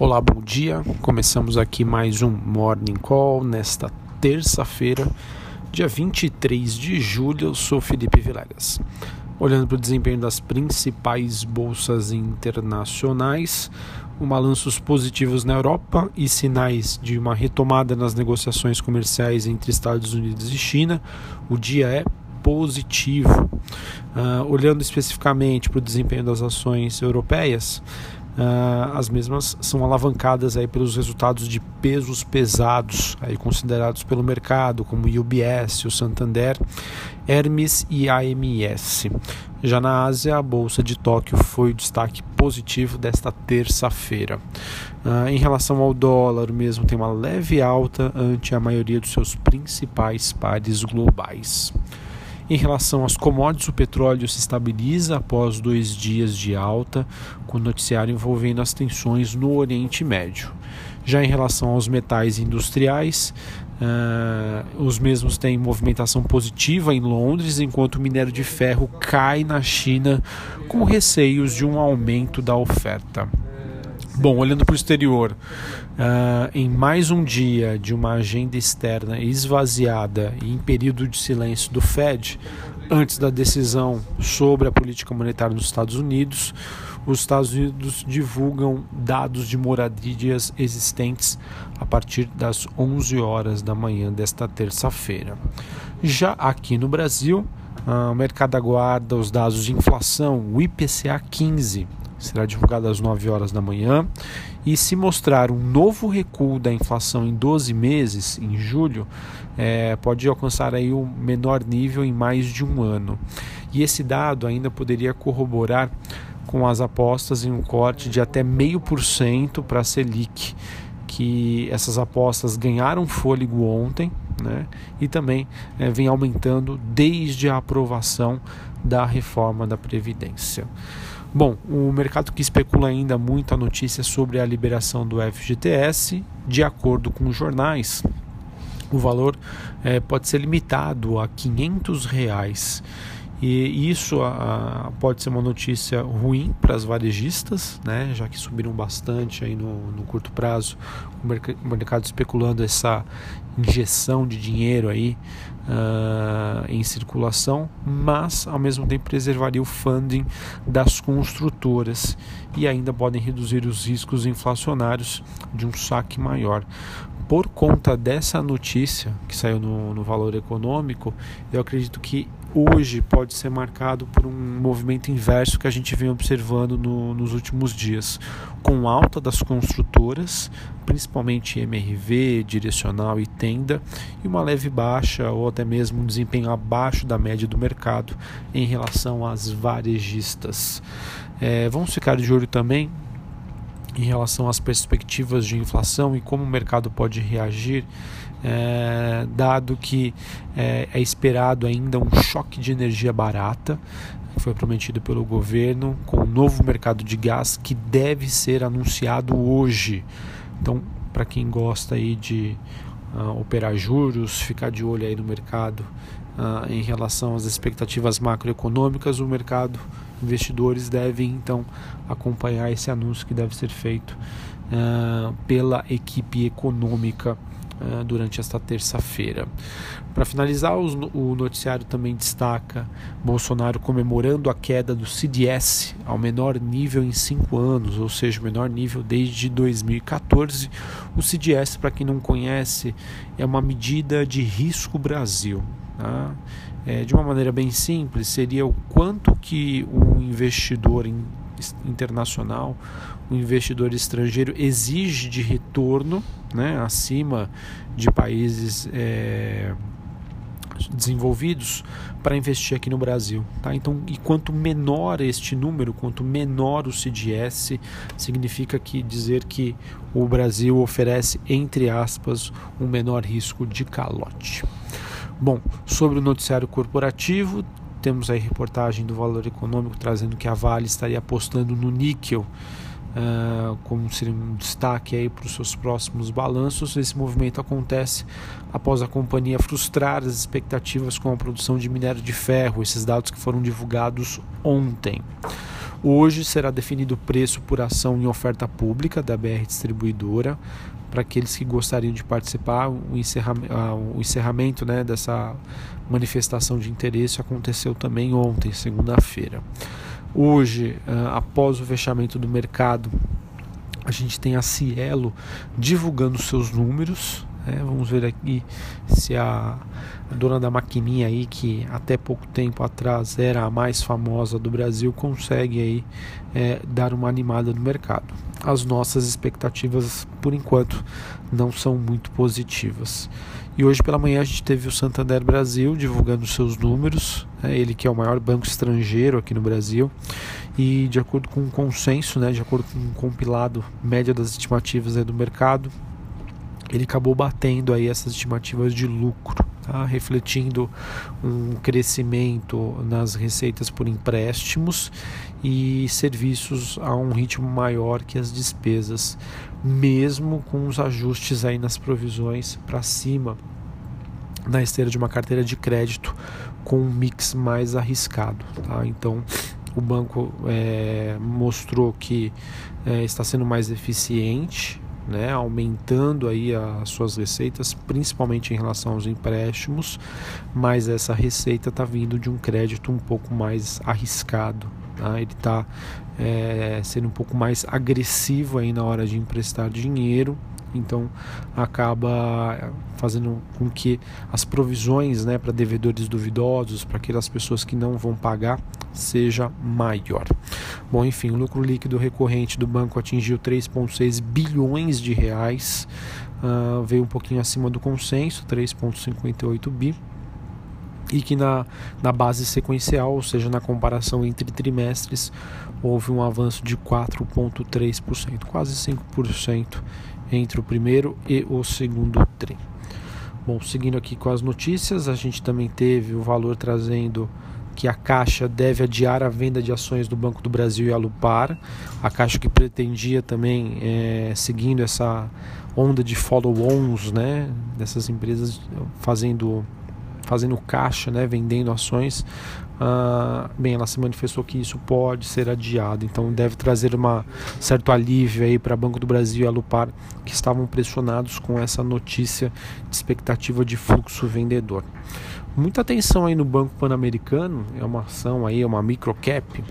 Olá, bom dia. Começamos aqui mais um Morning Call nesta terça-feira, dia 23 de julho. Eu sou Felipe Vilegas. Olhando para o desempenho das principais bolsas internacionais, um balanços positivos na Europa e sinais de uma retomada nas negociações comerciais entre Estados Unidos e China. O dia é positivo. Uh, olhando especificamente para o desempenho das ações europeias, Uh, as mesmas são alavancadas aí pelos resultados de pesos pesados aí considerados pelo mercado como o UBS, o Santander, Hermes e AMS. Já na Ásia, a bolsa de Tóquio foi o destaque positivo desta terça-feira. Uh, em relação ao dólar, mesmo tem uma leve alta ante a maioria dos seus principais pares globais. Em relação às commodities, o petróleo se estabiliza após dois dias de alta, com noticiário envolvendo as tensões no Oriente Médio. Já em relação aos metais industriais, uh, os mesmos têm movimentação positiva em Londres, enquanto o minério de ferro cai na China com receios de um aumento da oferta. Bom, olhando para o exterior, uh, em mais um dia de uma agenda externa esvaziada e em período de silêncio do Fed, antes da decisão sobre a política monetária nos Estados Unidos, os Estados Unidos divulgam dados de moradias existentes a partir das 11 horas da manhã desta terça-feira. Já aqui no Brasil, uh, o mercado aguarda os dados de inflação, o IPCA 15 será divulgado às 9 horas da manhã. E se mostrar um novo recuo da inflação em 12 meses, em julho, é, pode alcançar aí o menor nível em mais de um ano. E esse dado ainda poderia corroborar com as apostas em um corte de até meio por cento para a Selic, que essas apostas ganharam fôlego ontem, né? E também é, vem aumentando desde a aprovação da reforma da Previdência. Bom, o mercado que especula ainda muito a notícia sobre a liberação do FGTS, de acordo com os jornais, o valor é, pode ser limitado a 500 reais. E isso pode ser uma notícia ruim para as varejistas, né, já que subiram bastante aí no, no curto prazo, o, mercado especulando essa injeção de dinheiro aí uh, em circulação, mas ao mesmo tempo preservaria o funding das construtoras e ainda podem reduzir os riscos inflacionários de um saque maior. Por conta dessa notícia que saiu no, no valor econômico, eu acredito que hoje pode ser marcado por um movimento inverso que a gente vem observando no, nos últimos dias, com alta das construtoras, principalmente MRV, direcional e tenda, e uma leve baixa ou até mesmo um desempenho abaixo da média do mercado em relação às varejistas. É, vamos ficar de olho também em relação às perspectivas de inflação e como o mercado pode reagir, é, dado que é, é esperado ainda um choque de energia barata que foi prometido pelo governo com o novo mercado de gás que deve ser anunciado hoje. Então, para quem gosta aí de uh, operar juros, ficar de olho aí no mercado uh, em relação às expectativas macroeconômicas, o mercado investidores devem então acompanhar esse anúncio que deve ser feito uh, pela equipe econômica uh, durante esta terça-feira. Para finalizar, o noticiário também destaca Bolsonaro comemorando a queda do CDS ao menor nível em cinco anos, ou seja, o menor nível desde 2014. O CDS, para quem não conhece, é uma medida de risco Brasil. Tá? É, de uma maneira bem simples, seria o quanto que o investidor in, internacional, o investidor estrangeiro exige de retorno né, acima de países é, desenvolvidos para investir aqui no Brasil. Tá? Então, e quanto menor este número, quanto menor o CDS, significa que dizer que o Brasil oferece, entre aspas, um menor risco de calote. Bom, sobre o noticiário corporativo, temos aí reportagem do Valor Econômico trazendo que a Vale estaria apostando no níquel uh, como seria um destaque aí para os seus próximos balanços. Esse movimento acontece após a companhia frustrar as expectativas com a produção de minério de ferro, esses dados que foram divulgados ontem. Hoje será definido o preço por ação em oferta pública da BR Distribuidora para aqueles que gostariam de participar. O encerramento, o encerramento né, dessa manifestação de interesse aconteceu também ontem, segunda-feira. Hoje, após o fechamento do mercado, a gente tem a Cielo divulgando seus números. Né? Vamos ver aqui se a dona da maquininha aí, que até pouco tempo atrás era a mais famosa do Brasil, consegue aí é, dar uma animada no mercado. As nossas expectativas, por enquanto, não são muito positivas. E hoje pela manhã a gente teve o Santander Brasil divulgando seus números, né, ele que é o maior banco estrangeiro aqui no Brasil, e de acordo com o consenso, né, de acordo com o compilado média das estimativas do mercado, ele acabou batendo aí essas estimativas de lucro, tá? refletindo um crescimento nas receitas por empréstimos e serviços a um ritmo maior que as despesas, mesmo com os ajustes aí nas provisões para cima na esteira de uma carteira de crédito com um mix mais arriscado. Tá? Então o banco é, mostrou que é, está sendo mais eficiente né, aumentando aí as suas receitas, principalmente em relação aos empréstimos, mas essa receita está vindo de um crédito um pouco mais arriscado. Tá? Ele está é, sendo um pouco mais agressivo aí na hora de emprestar dinheiro então acaba fazendo com que as provisões né, para devedores duvidosos, para aquelas pessoas que não vão pagar, seja maior. Bom, enfim, o lucro líquido recorrente do banco atingiu 3,6 bilhões de reais, uh, veio um pouquinho acima do consenso, 3,58 bi e que na, na base sequencial, ou seja, na comparação entre trimestres, houve um avanço de 4,3%, quase 5% entre o primeiro e o segundo TRI. Bom, seguindo aqui com as notícias, a gente também teve o valor trazendo que a Caixa deve adiar a venda de ações do Banco do Brasil e a Lupar. A Caixa que pretendia também, é, seguindo essa onda de follow-ons, né, dessas empresas fazendo fazendo caixa, né, vendendo ações, ah, bem, ela se manifestou que isso pode ser adiado, então deve trazer um certo alívio aí para Banco do Brasil e a Lupar, que estavam pressionados com essa notícia de expectativa de fluxo vendedor. Muita atenção aí no Banco Pan-Americano, é uma ação aí, é uma microcap,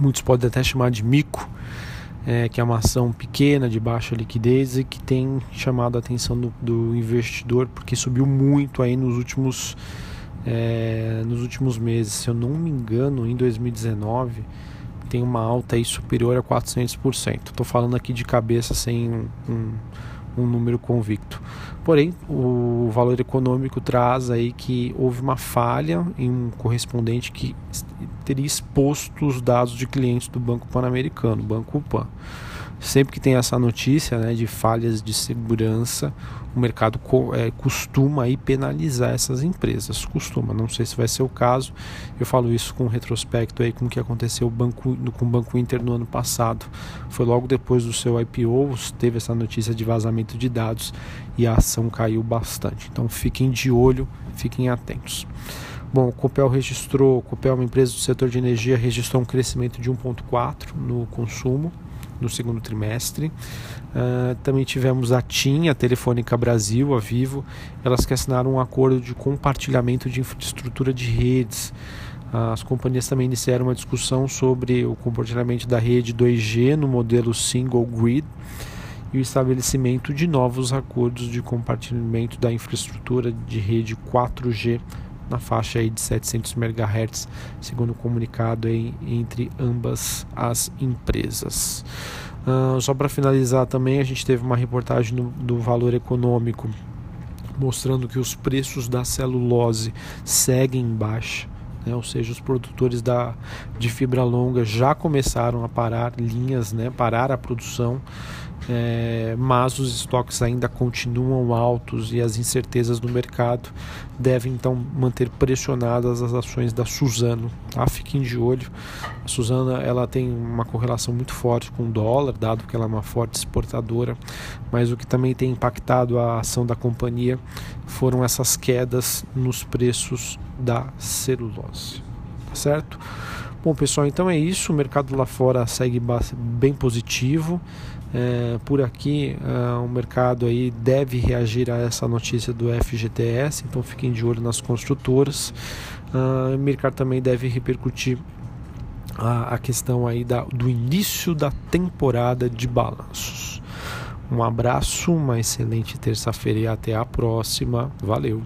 muitos podem até chamar de mico, é, que é uma ação pequena, de baixa liquidez e que tem chamado a atenção do, do investidor porque subiu muito aí nos últimos, é, nos últimos meses. Se eu não me engano, em 2019 tem uma alta aí superior a 400%. Estou falando aqui de cabeça sem um, um um número convicto. Porém, o valor econômico traz aí que houve uma falha em um correspondente que teria exposto os dados de clientes do Banco Pan-Americano, Banco Pan. Sempre que tem essa notícia né, de falhas de segurança, o mercado é, costuma aí penalizar essas empresas. Costuma, não sei se vai ser o caso. Eu falo isso com retrospecto aí com o que aconteceu banco, com o Banco Inter no ano passado. Foi logo depois do seu IPO, teve essa notícia de vazamento de dados e a ação caiu bastante. Então fiquem de olho, fiquem atentos. Bom, o Copel registrou, Copel é uma empresa do setor de energia, registrou um crescimento de 1,4 no consumo no segundo trimestre. Uh, também tivemos a TIM, a Telefônica Brasil, a Vivo, elas que assinaram um acordo de compartilhamento de infraestrutura de redes. Uh, as companhias também iniciaram uma discussão sobre o compartilhamento da rede 2G no modelo Single Grid e o estabelecimento de novos acordos de compartilhamento da infraestrutura de rede 4G na faixa aí de 700 MHz, segundo o comunicado aí entre ambas as empresas. Uh, só para finalizar também, a gente teve uma reportagem do, do Valor Econômico mostrando que os preços da celulose seguem em baixa. Né? ou seja, os produtores da, de fibra longa já começaram a parar linhas, né? parar a produção é, mas os estoques ainda continuam altos e as incertezas do mercado devem então manter pressionadas as ações da Suzano. Tá? Fiquem de olho. A Suzano ela tem uma correlação muito forte com o dólar, dado que ela é uma forte exportadora, mas o que também tem impactado a ação da companhia foram essas quedas nos preços da celulose. Tá certo? Bom, pessoal, então é isso. O mercado lá fora segue bem positivo. É, por aqui, é, o mercado aí deve reagir a essa notícia do FGTS, então fiquem de olho nas construtoras. Uh, o mercado também deve repercutir a, a questão aí da, do início da temporada de balanços. Um abraço, uma excelente terça-feira e até a próxima. Valeu!